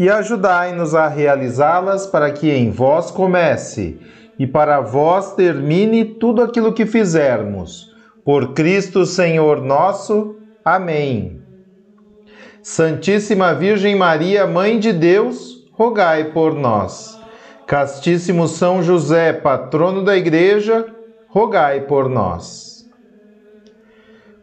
e ajudai-nos a realizá-las para que em vós comece e para vós termine tudo aquilo que fizermos. Por Cristo Senhor nosso. Amém. Santíssima Virgem Maria, Mãe de Deus, rogai por nós. Castíssimo São José, patrono da Igreja, rogai por nós.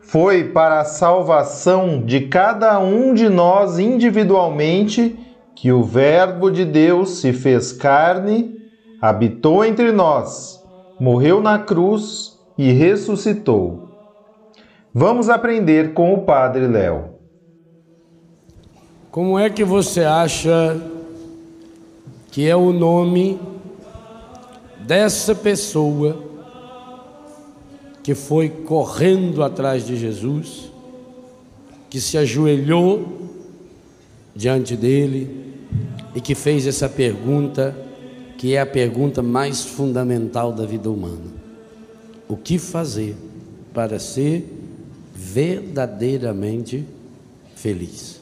Foi para a salvação de cada um de nós individualmente que o Verbo de Deus se fez carne, habitou entre nós, morreu na cruz e ressuscitou. Vamos aprender com o Padre Léo. Como é que você acha que é o nome dessa pessoa que foi correndo atrás de Jesus, que se ajoelhou diante dele, e que fez essa pergunta, que é a pergunta mais fundamental da vida humana: O que fazer para ser verdadeiramente feliz?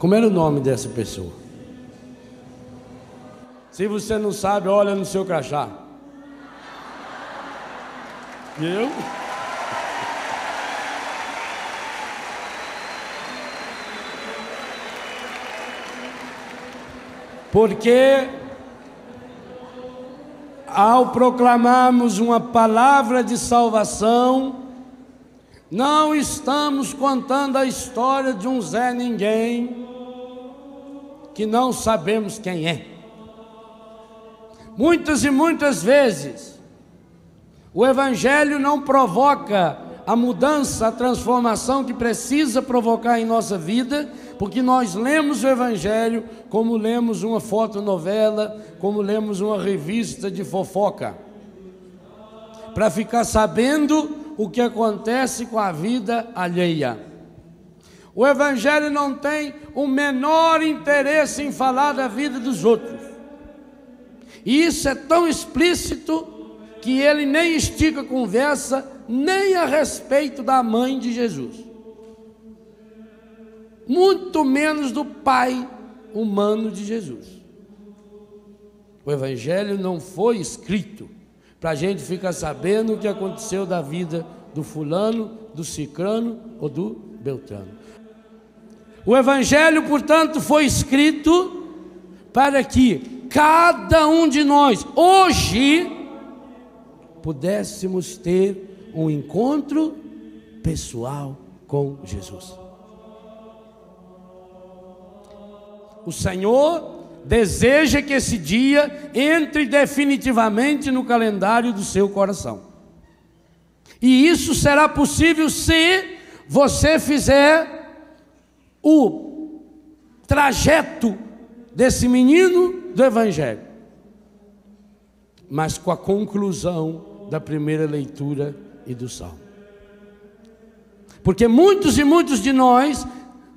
Como era o nome dessa pessoa? Se você não sabe, olha no seu crachá. Eu? Porque ao proclamarmos uma palavra de salvação, não estamos contando a história de um Zé Ninguém que não sabemos quem é. Muitas e muitas vezes, o Evangelho não provoca a mudança, a transformação que precisa provocar em nossa vida, porque nós lemos o Evangelho como lemos uma fotonovela, como lemos uma revista de fofoca, para ficar sabendo o que acontece com a vida alheia. O Evangelho não tem o menor interesse em falar da vida dos outros. E isso é tão explícito que ele nem estica conversa, nem a respeito da mãe de Jesus muito menos do Pai humano de Jesus. O Evangelho não foi escrito para a gente ficar sabendo o que aconteceu da vida do fulano, do cicrano ou do beltrano. O Evangelho, portanto, foi escrito para que cada um de nós, hoje, pudéssemos ter um encontro pessoal com Jesus. O Senhor deseja que esse dia entre definitivamente no calendário do seu coração. E isso será possível se você fizer o trajeto desse menino do Evangelho, mas com a conclusão da primeira leitura e do salmo. Porque muitos e muitos de nós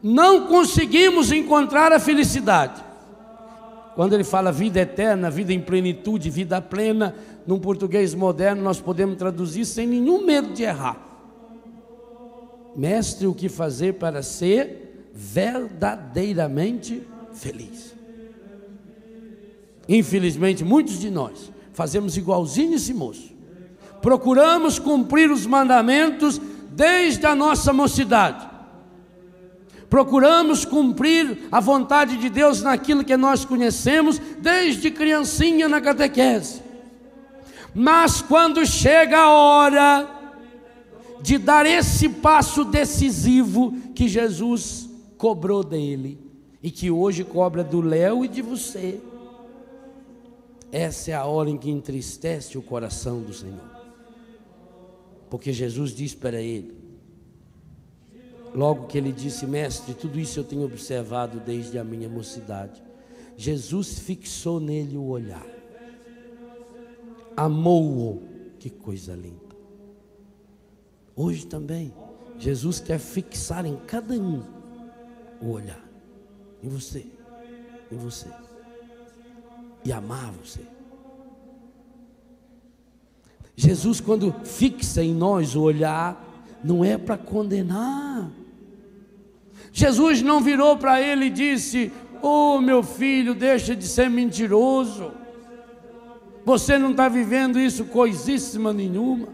não conseguimos encontrar a felicidade. Quando ele fala vida eterna, vida em plenitude, vida plena, num português moderno, nós podemos traduzir sem nenhum medo de errar. Mestre, o que fazer para ser verdadeiramente feliz? Infelizmente, muitos de nós fazemos igualzinho esse moço. Procuramos cumprir os mandamentos desde a nossa mocidade procuramos cumprir a vontade de Deus naquilo que nós conhecemos desde criancinha na catequese. Mas quando chega a hora de dar esse passo decisivo que Jesus cobrou dele e que hoje cobra do Léo e de você, essa é a hora em que entristece o coração do Senhor. Porque Jesus diz para ele, logo que ele disse, mestre, tudo isso eu tenho observado desde a minha mocidade. Jesus fixou nele o olhar, amou-o, que coisa linda. Hoje também, Jesus quer fixar em cada um o olhar, em você, em você, e amar você. Jesus, quando fixa em nós o olhar, não é para condenar. Jesus não virou para ele e disse: Oh, meu filho, deixa de ser mentiroso. Você não está vivendo isso coisíssima nenhuma.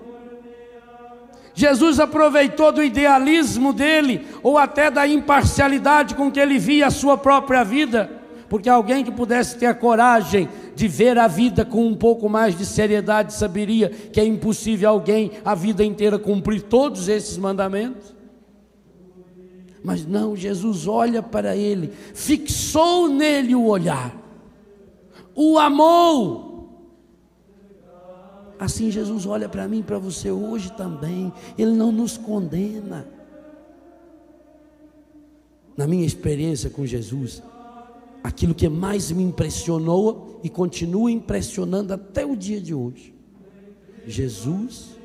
Jesus aproveitou do idealismo dele, ou até da imparcialidade com que ele via a sua própria vida, porque alguém que pudesse ter a coragem de ver a vida com um pouco mais de seriedade, saberia que é impossível alguém a vida inteira cumprir todos esses mandamentos. Mas não, Jesus olha para ele, fixou nele o olhar, o amou. Assim Jesus olha para mim, para você hoje também. Ele não nos condena. Na minha experiência com Jesus, aquilo que mais me impressionou e continua impressionando até o dia de hoje. Jesus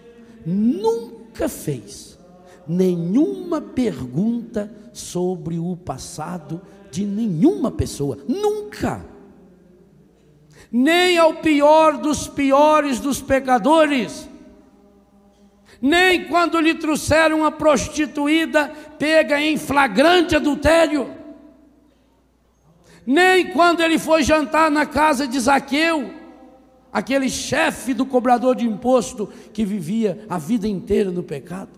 nunca fez nenhuma pergunta sobre o passado de nenhuma pessoa, nunca. Nem ao pior dos piores dos pecadores, nem quando lhe trouxeram uma prostituída pega em flagrante adultério nem quando ele foi jantar na casa de Zaqueu, aquele chefe do cobrador de imposto que vivia a vida inteira no pecado.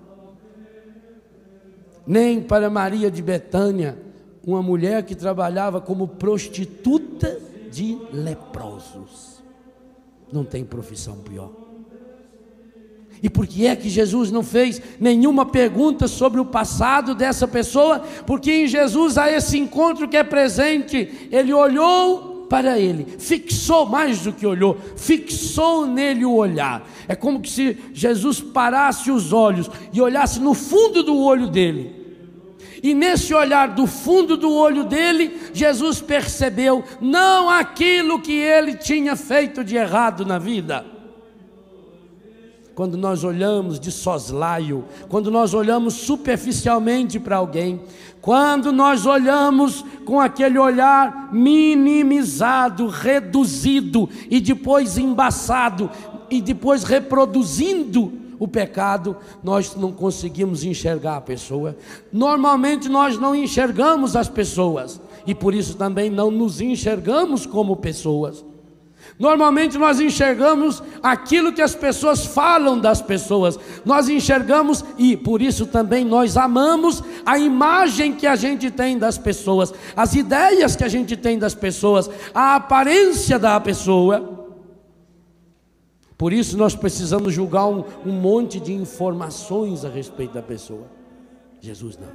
Nem para Maria de Betânia, uma mulher que trabalhava como prostituta de leprosos. Não tem profissão pior. E por que é que Jesus não fez nenhuma pergunta sobre o passado dessa pessoa? Porque em Jesus há esse encontro que é presente. Ele olhou para ele, fixou mais do que olhou, fixou nele o olhar. É como se Jesus parasse os olhos e olhasse no fundo do olho dele. E nesse olhar do fundo do olho dele, Jesus percebeu não aquilo que ele tinha feito de errado na vida quando nós olhamos de soslaio, quando nós olhamos superficialmente para alguém, quando nós olhamos com aquele olhar minimizado, reduzido e depois embaçado e depois reproduzindo o pecado, nós não conseguimos enxergar a pessoa. Normalmente nós não enxergamos as pessoas e por isso também não nos enxergamos como pessoas. Normalmente nós enxergamos aquilo que as pessoas falam das pessoas, nós enxergamos e por isso também nós amamos a imagem que a gente tem das pessoas, as ideias que a gente tem das pessoas, a aparência da pessoa. Por isso nós precisamos julgar um, um monte de informações a respeito da pessoa. Jesus não.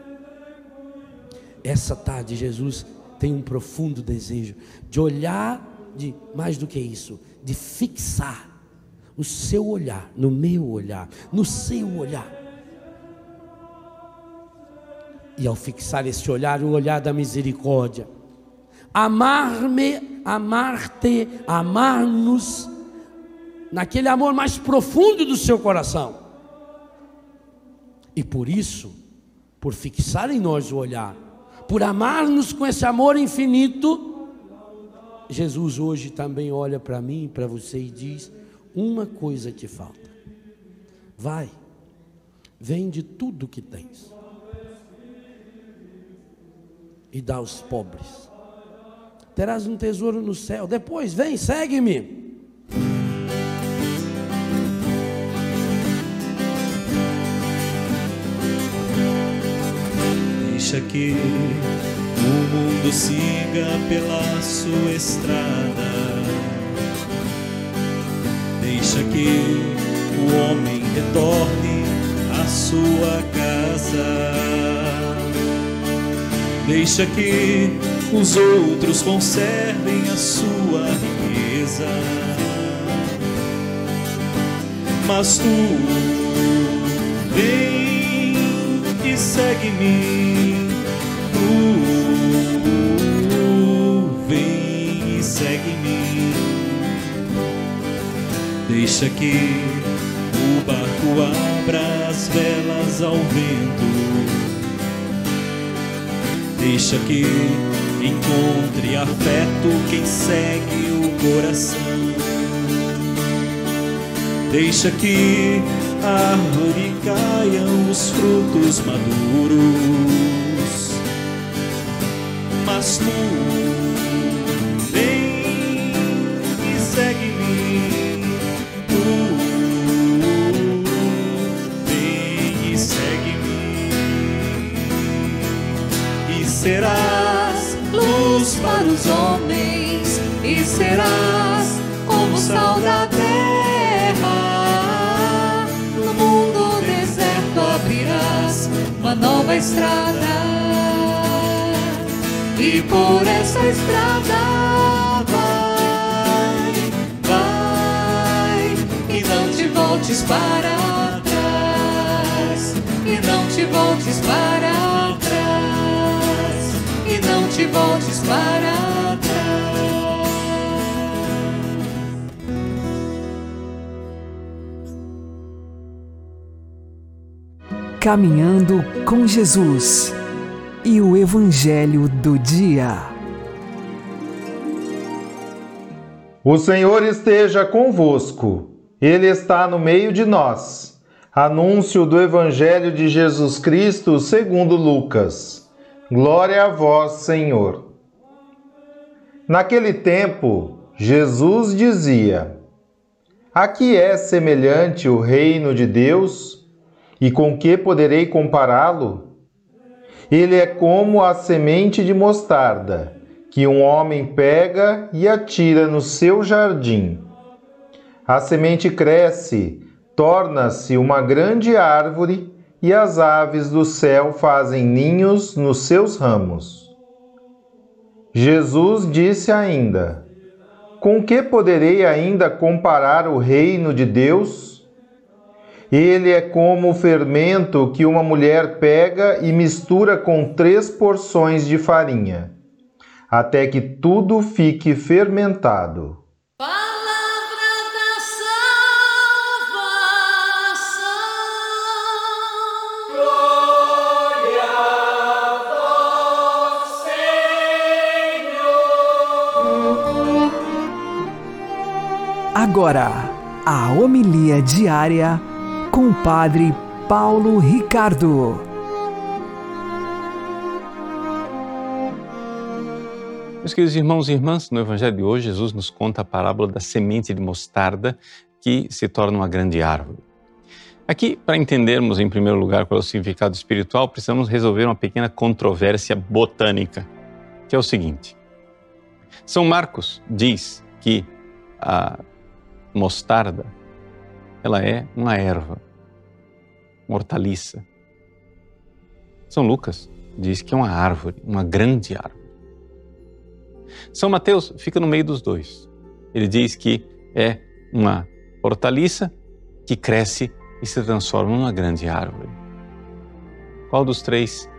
Essa tarde Jesus tem um profundo desejo de olhar de mais do que isso, de fixar o seu olhar no meu olhar, no seu olhar. E ao fixar esse olhar, o olhar da misericórdia, amar-me, amar-te, amar-nos, naquele amor mais profundo do seu coração. E por isso, por fixar em nós o olhar, por amar-nos com esse amor infinito, Jesus hoje também olha para mim para você e diz: uma coisa te falta. Vai, vende tudo que tens e dá aos pobres. Terás um tesouro no céu. Depois, vem, segue-me. Deixa que mundo siga pela sua estrada. Deixa que o homem retorne à sua casa. Deixa que os outros conservem a sua riqueza. Mas tu vem e segue-me. Vem e segue-me. Deixa que o barco abra as velas ao vento. Deixa que encontre afeto quem segue o coração. Deixa que a árvore caiam os frutos maduros. Mas tu vem e segue-me. Tu vem e segue-me. E serás luz para os homens e serás como sal da terra. No mundo deserto abrirás uma nova estrada e por essa estrada vai, vai e não te voltes para trás e não te voltes para trás e não te voltes para trás. Caminhando com Jesus e o Evangelho do Dia. O Senhor esteja convosco, Ele está no meio de nós. Anúncio do Evangelho de Jesus Cristo segundo Lucas. Glória a vós, Senhor. Naquele tempo, Jesus dizia: A que é semelhante o reino de Deus? E com que poderei compará-lo? Ele é como a semente de mostarda, que um homem pega e atira no seu jardim. A semente cresce, torna-se uma grande árvore e as aves do céu fazem ninhos nos seus ramos. Jesus disse ainda: Com que poderei ainda comparar o reino de Deus? Ele é como o fermento que uma mulher pega e mistura com três porções de farinha, até que tudo fique fermentado. Palavra da salvação. Agora, a homilia diária com o Padre Paulo Ricardo. Meus queridos irmãos e irmãs, no Evangelho de hoje, Jesus nos conta a parábola da semente de mostarda que se torna uma grande árvore. Aqui, para entendermos em primeiro lugar qual é o significado espiritual, precisamos resolver uma pequena controvérsia botânica, que é o seguinte: São Marcos diz que a mostarda ela é uma erva, uma hortaliça. São Lucas diz que é uma árvore, uma grande árvore. São Mateus fica no meio dos dois. Ele diz que é uma hortaliça que cresce e se transforma numa grande árvore. Qual dos três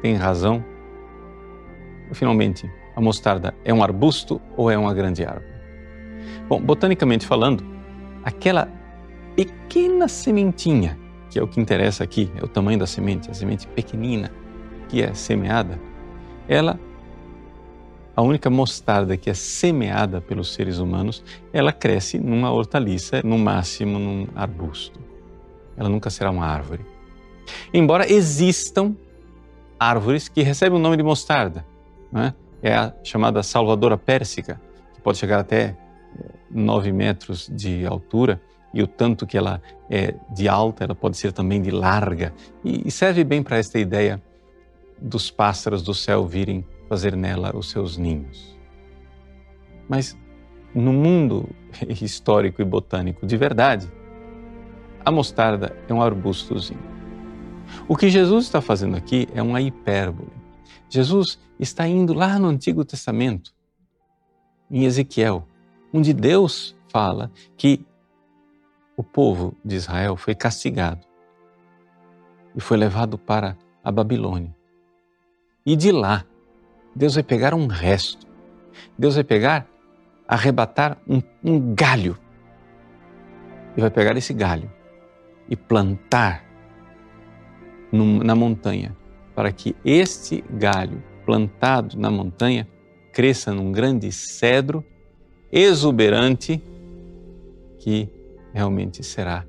tem razão? Finalmente, a mostarda é um arbusto ou é uma grande árvore? Bom, botanicamente falando, aquela pequena sementinha, que é o que interessa aqui, é o tamanho da semente, a semente pequenina que é semeada, ela a única mostarda que é semeada pelos seres humanos, ela cresce numa hortaliça, no máximo num arbusto. Ela nunca será uma árvore. Embora existam árvores que recebem o nome de mostarda, né? é a chamada salvadora pérsica, que pode chegar até 9 metros de altura, e o tanto que ela é de alta, ela pode ser também de larga, e serve bem para esta ideia dos pássaros do céu virem fazer nela os seus ninhos. Mas no mundo histórico e botânico de verdade, a mostarda é um arbustozinho. O que Jesus está fazendo aqui é uma hipérbole. Jesus está indo lá no Antigo Testamento, em Ezequiel, onde Deus fala que o povo de Israel foi castigado e foi levado para a Babilônia. E de lá, Deus vai pegar um resto. Deus vai pegar, arrebatar um, um galho. E vai pegar esse galho e plantar no, na montanha, para que este galho plantado na montanha cresça num grande cedro exuberante que realmente será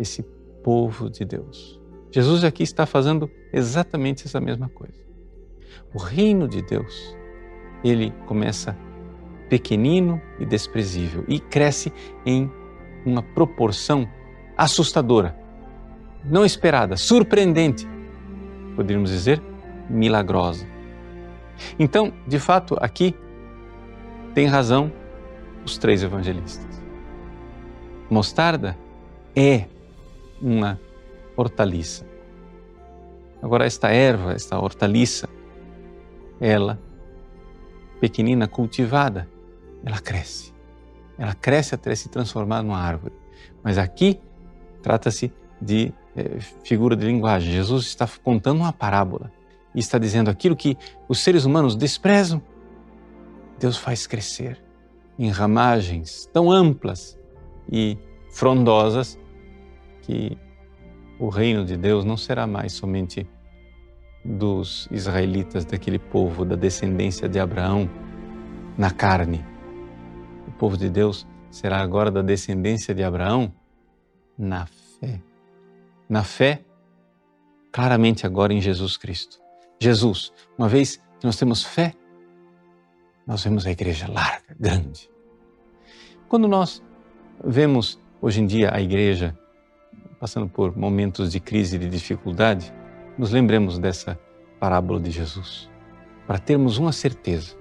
esse povo de Deus. Jesus aqui está fazendo exatamente essa mesma coisa. O reino de Deus, ele começa pequenino e desprezível e cresce em uma proporção assustadora, não esperada, surpreendente, poderíamos dizer, milagrosa. Então, de fato, aqui tem razão os três evangelistas. Mostarda é uma hortaliça. Agora, esta erva, esta hortaliça, ela, pequenina, cultivada, ela cresce. Ela cresce até se transformar numa árvore. Mas aqui trata-se de é, figura de linguagem. Jesus está contando uma parábola e está dizendo aquilo que os seres humanos desprezam. Deus faz crescer em ramagens tão amplas e frondosas que o reino de Deus não será mais somente dos israelitas, daquele povo da descendência de Abraão na carne. O povo de Deus será agora da descendência de Abraão na fé. Na fé, claramente agora em Jesus Cristo. Jesus, uma vez que nós temos fé, nós vemos a igreja larga, grande. Quando nós vemos hoje em dia a igreja passando por momentos de crise e de dificuldade, nos lembremos dessa parábola de Jesus, para termos uma certeza.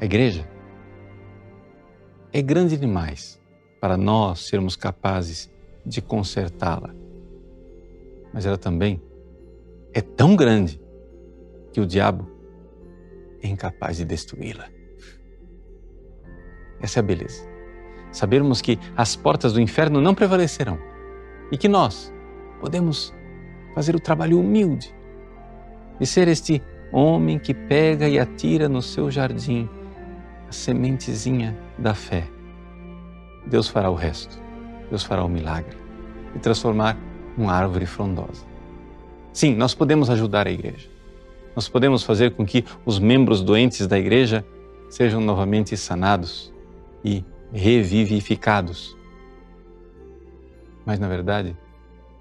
A igreja é grande demais para nós sermos capazes de consertá-la. Mas ela também é tão grande que o diabo é incapaz de destruí-la. Essa é a beleza sabermos que as portas do inferno não prevalecerão e que nós podemos fazer o trabalho humilde de ser este homem que pega e atira no seu jardim a sementezinha da fé. Deus fará o resto, Deus fará o milagre e transformar uma árvore frondosa. Sim, nós podemos ajudar a igreja. Nós podemos fazer com que os membros doentes da igreja sejam novamente sanados e revivificados. Mas, na verdade,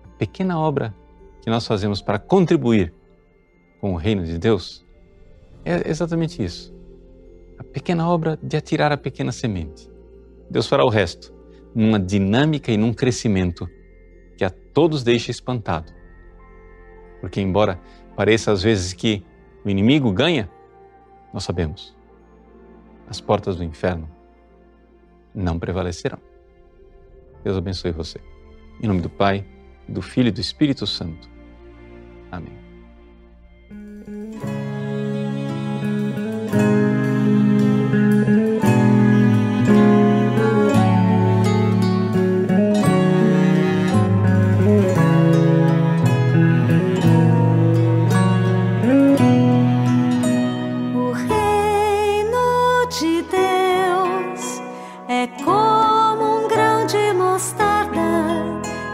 a pequena obra que nós fazemos para contribuir com o reino de Deus é exatamente isso. A pequena obra de atirar a pequena semente. Deus fará o resto numa dinâmica e num crescimento que a todos deixa espantado. Porque, embora pareça às vezes que o inimigo ganha, nós sabemos. As portas do inferno não prevalecerão. Deus abençoe você. Em nome do Pai, do Filho e do Espírito Santo. Amém.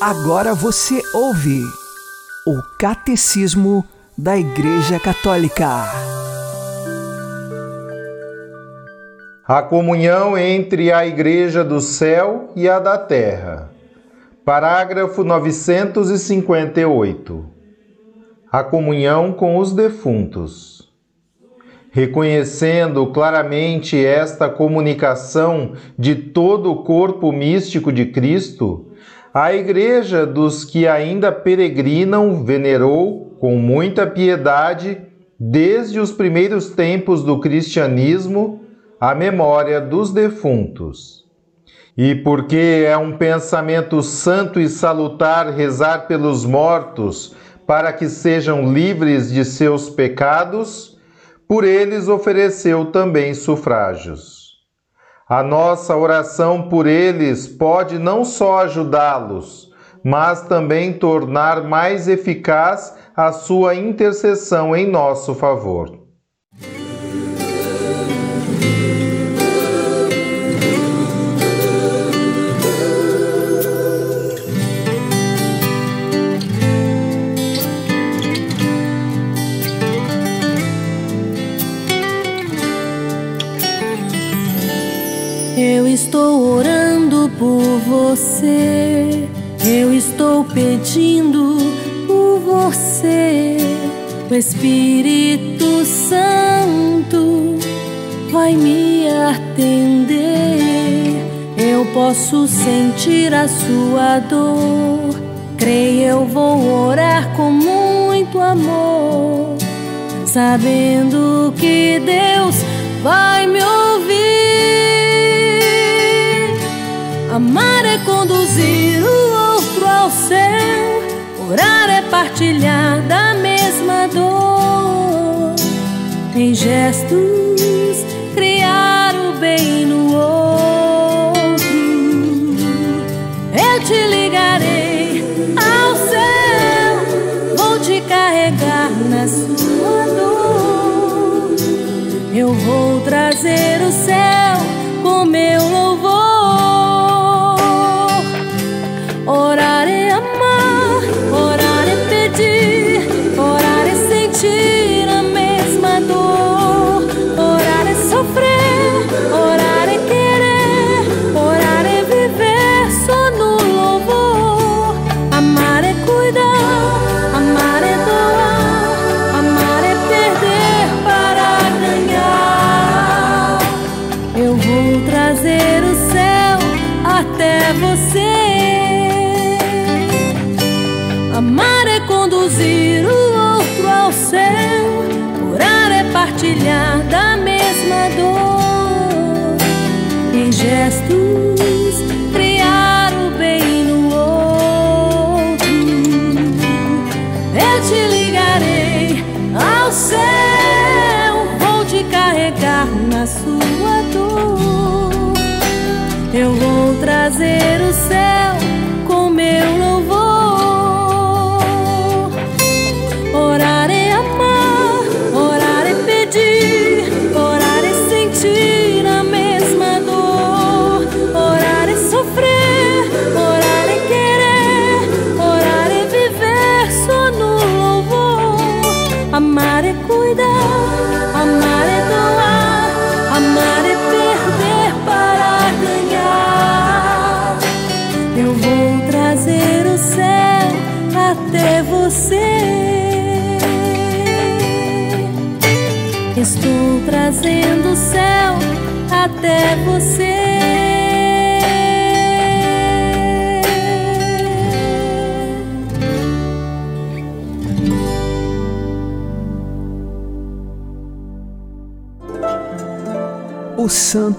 Agora você ouve o Catecismo da Igreja Católica. A comunhão entre a Igreja do céu e a da terra. Parágrafo 958. A comunhão com os defuntos. Reconhecendo claramente esta comunicação de todo o corpo místico de Cristo, a Igreja dos que ainda peregrinam venerou com muita piedade, desde os primeiros tempos do cristianismo, a memória dos defuntos. E porque é um pensamento santo e salutar rezar pelos mortos para que sejam livres de seus pecados, por eles ofereceu também sufrágios. A nossa oração por eles pode não só ajudá-los, mas também tornar mais eficaz a sua intercessão em nosso favor. Espírito Santo vai me atender. Eu posso sentir a sua dor. Creio, eu vou orar com muito amor, sabendo que Deus vai me ouvir. Amar é conduzir o outro ao céu, orar é partilhar da mesma dor. Em gestos, criar o bem no outro. Eu te ligarei ao céu, vou te carregar na sua dor. Eu vou trazer o céu com meu louvor.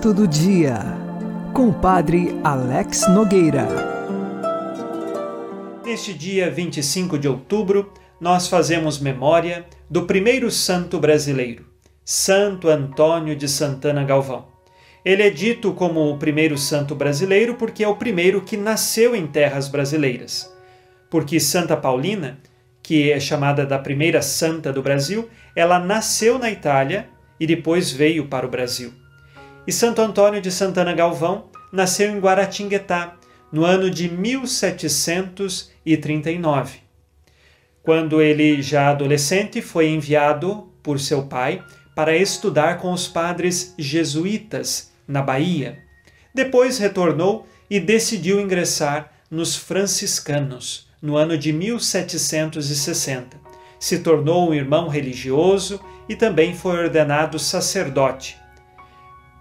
Santo do Dia, com o Padre Alex Nogueira. Neste dia 25 de outubro, nós fazemos memória do primeiro santo brasileiro, Santo Antônio de Santana Galvão. Ele é dito como o primeiro santo brasileiro porque é o primeiro que nasceu em terras brasileiras. Porque Santa Paulina, que é chamada da primeira santa do Brasil, ela nasceu na Itália e depois veio para o Brasil. E Santo Antônio de Santana Galvão nasceu em Guaratinguetá, no ano de 1739. Quando ele, já adolescente, foi enviado por seu pai para estudar com os padres jesuítas na Bahia. Depois retornou e decidiu ingressar nos franciscanos no ano de 1760. Se tornou um irmão religioso e também foi ordenado sacerdote.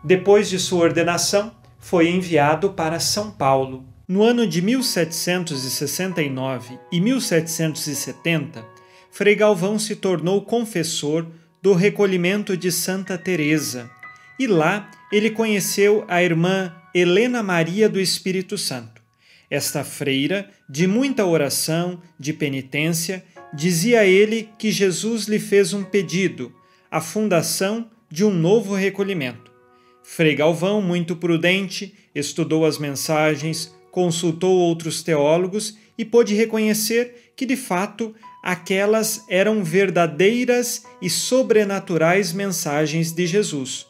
Depois de sua ordenação, foi enviado para São Paulo. No ano de 1769 e 1770, Frei Galvão se tornou confessor do recolhimento de Santa Teresa, e lá ele conheceu a irmã Helena Maria do Espírito Santo. Esta freira, de muita oração, de penitência, dizia a ele que Jesus lhe fez um pedido, a fundação de um novo recolhimento. Frei Galvão, muito prudente, estudou as mensagens, consultou outros teólogos e pôde reconhecer que, de fato, aquelas eram verdadeiras e sobrenaturais mensagens de Jesus.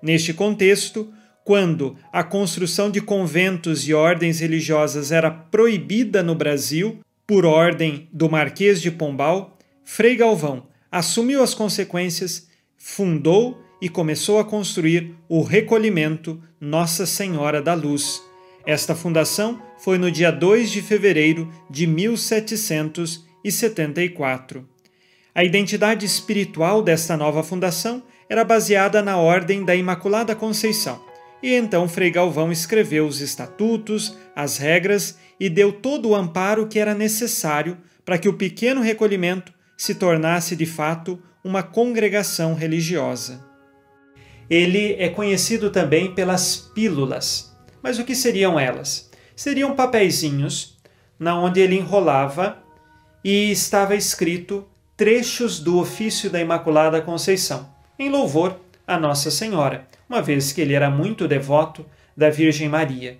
Neste contexto, quando a construção de conventos e ordens religiosas era proibida no Brasil por ordem do Marquês de Pombal, Frei Galvão assumiu as consequências, fundou e começou a construir o recolhimento Nossa Senhora da Luz esta fundação foi no dia 2 de fevereiro de 1774. A identidade espiritual desta nova fundação era baseada na Ordem da Imaculada Conceição, e então Frei Galvão escreveu os estatutos, as regras e deu todo o amparo que era necessário para que o pequeno recolhimento se tornasse de fato uma congregação religiosa. Ele é conhecido também pelas pílulas mas o que seriam elas? Seriam papeizinhos na onde ele enrolava e estava escrito trechos do ofício da Imaculada Conceição, em louvor a Nossa Senhora, uma vez que ele era muito devoto da Virgem Maria.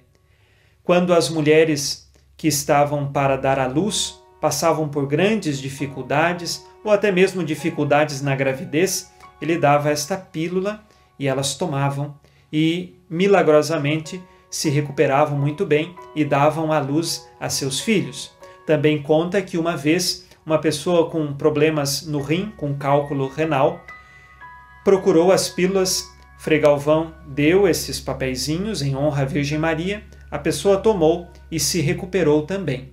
Quando as mulheres que estavam para dar à luz passavam por grandes dificuldades ou até mesmo dificuldades na gravidez, ele dava esta pílula e elas tomavam e milagrosamente se recuperavam muito bem e davam à luz a seus filhos. Também conta que uma vez uma pessoa com problemas no rim, com cálculo renal, procurou as pílulas, Frei Galvão deu esses papeizinhos em honra à Virgem Maria, a pessoa tomou e se recuperou também.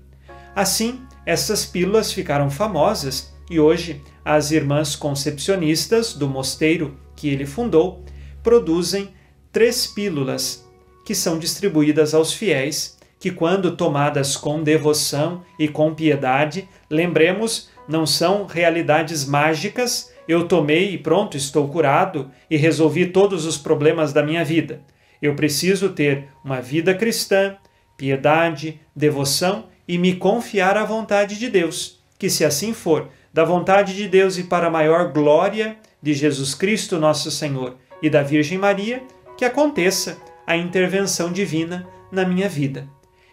Assim, essas pílulas ficaram famosas e hoje as irmãs concepcionistas do mosteiro que ele fundou produzem três pílulas que são distribuídas aos fiéis, que, quando tomadas com devoção e com piedade, lembremos, não são realidades mágicas, eu tomei e pronto, estou curado e resolvi todos os problemas da minha vida. Eu preciso ter uma vida cristã, piedade, devoção e me confiar à vontade de Deus. Que, se assim for, da vontade de Deus e para a maior glória de Jesus Cristo, nosso Senhor, e da Virgem Maria, que aconteça a intervenção divina na minha vida.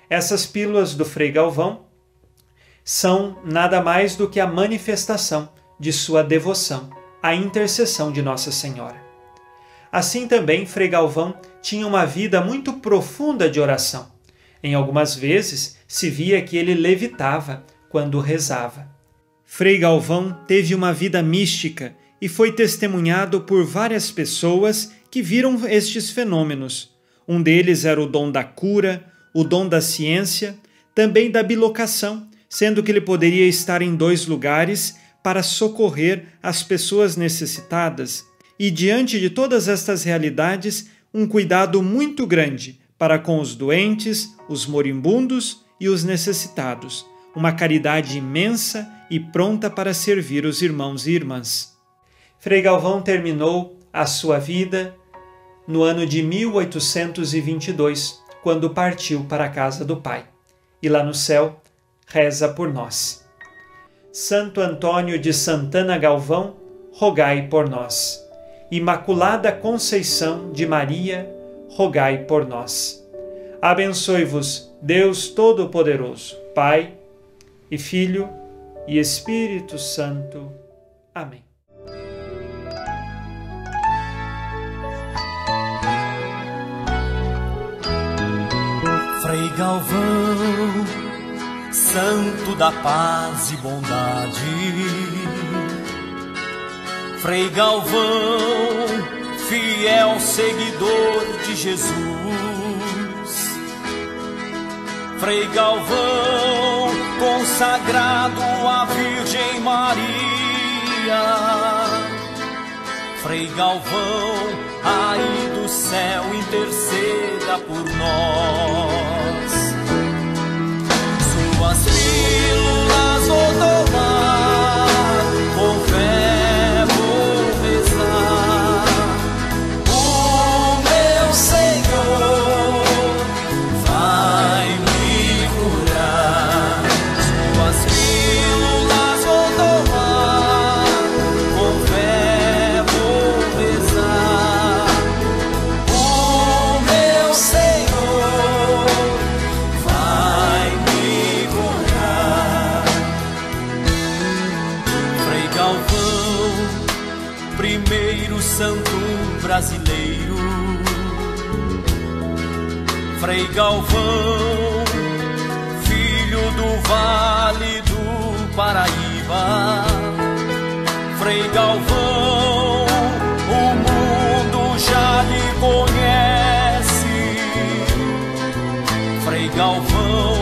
Essas pílulas do Frei Galvão são nada mais do que a manifestação de sua devoção à intercessão de Nossa Senhora. Assim também, Frei Galvão tinha uma vida muito profunda de oração. Em algumas vezes se via que ele levitava quando rezava. Frei Galvão teve uma vida mística e foi testemunhado por várias pessoas que viram estes fenômenos. Um deles era o dom da cura, o dom da ciência, também da bilocação, sendo que ele poderia estar em dois lugares para socorrer as pessoas necessitadas, e diante de todas estas realidades, um cuidado muito grande para com os doentes, os moribundos e os necessitados, uma caridade imensa e pronta para servir os irmãos e irmãs. Frei Galvão terminou a sua vida no ano de 1822, quando partiu para a casa do Pai. E lá no céu, reza por nós. Santo Antônio de Santana Galvão, rogai por nós. Imaculada Conceição de Maria, rogai por nós. Abençoe-vos, Deus Todo-Poderoso, Pai e Filho e Espírito Santo. Amém. Frei Galvão, santo da paz e bondade. Frei Galvão, fiel seguidor de Jesus. Frei Galvão, consagrado à Virgem Maria. Frei Galvão, aí do céu interceda por nós. Suas pílulas Galvão, filho do Vale do Paraíba. Frei Galvão, o mundo já lhe conhece. Frei Galvão,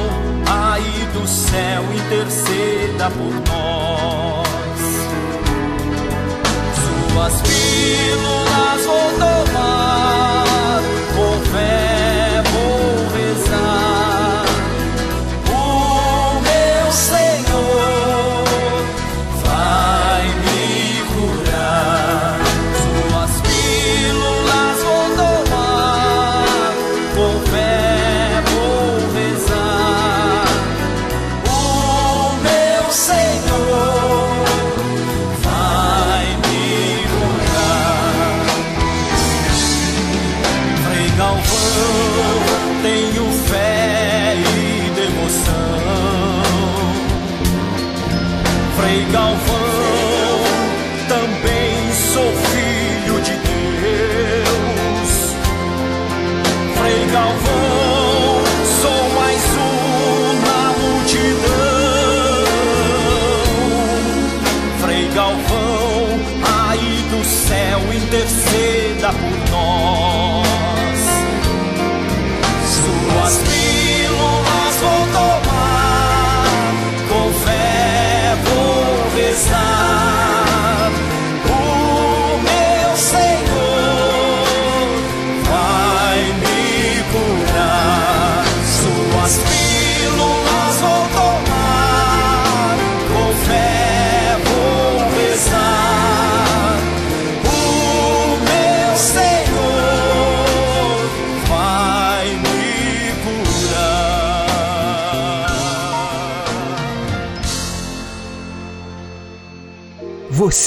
aí do céu interceda por nós. Suas pílulas vou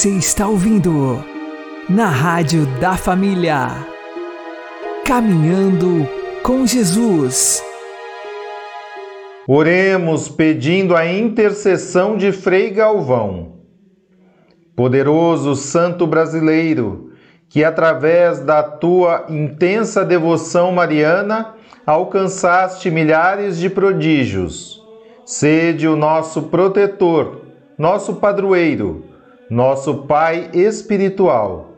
Você está ouvindo na Rádio da Família. Caminhando com Jesus. Oremos pedindo a intercessão de Frei Galvão. Poderoso Santo Brasileiro, que através da tua intensa devoção mariana alcançaste milhares de prodígios, sede o nosso protetor, nosso padroeiro, nosso Pai espiritual.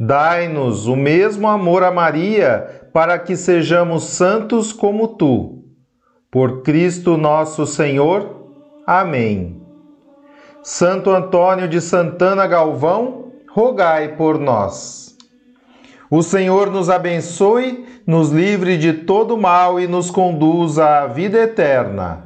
Dai-nos o mesmo amor a Maria para que sejamos santos como tu. Por Cristo nosso Senhor. Amém. Santo Antônio de Santana Galvão, rogai por nós. O Senhor nos abençoe, nos livre de todo mal e nos conduza à vida eterna.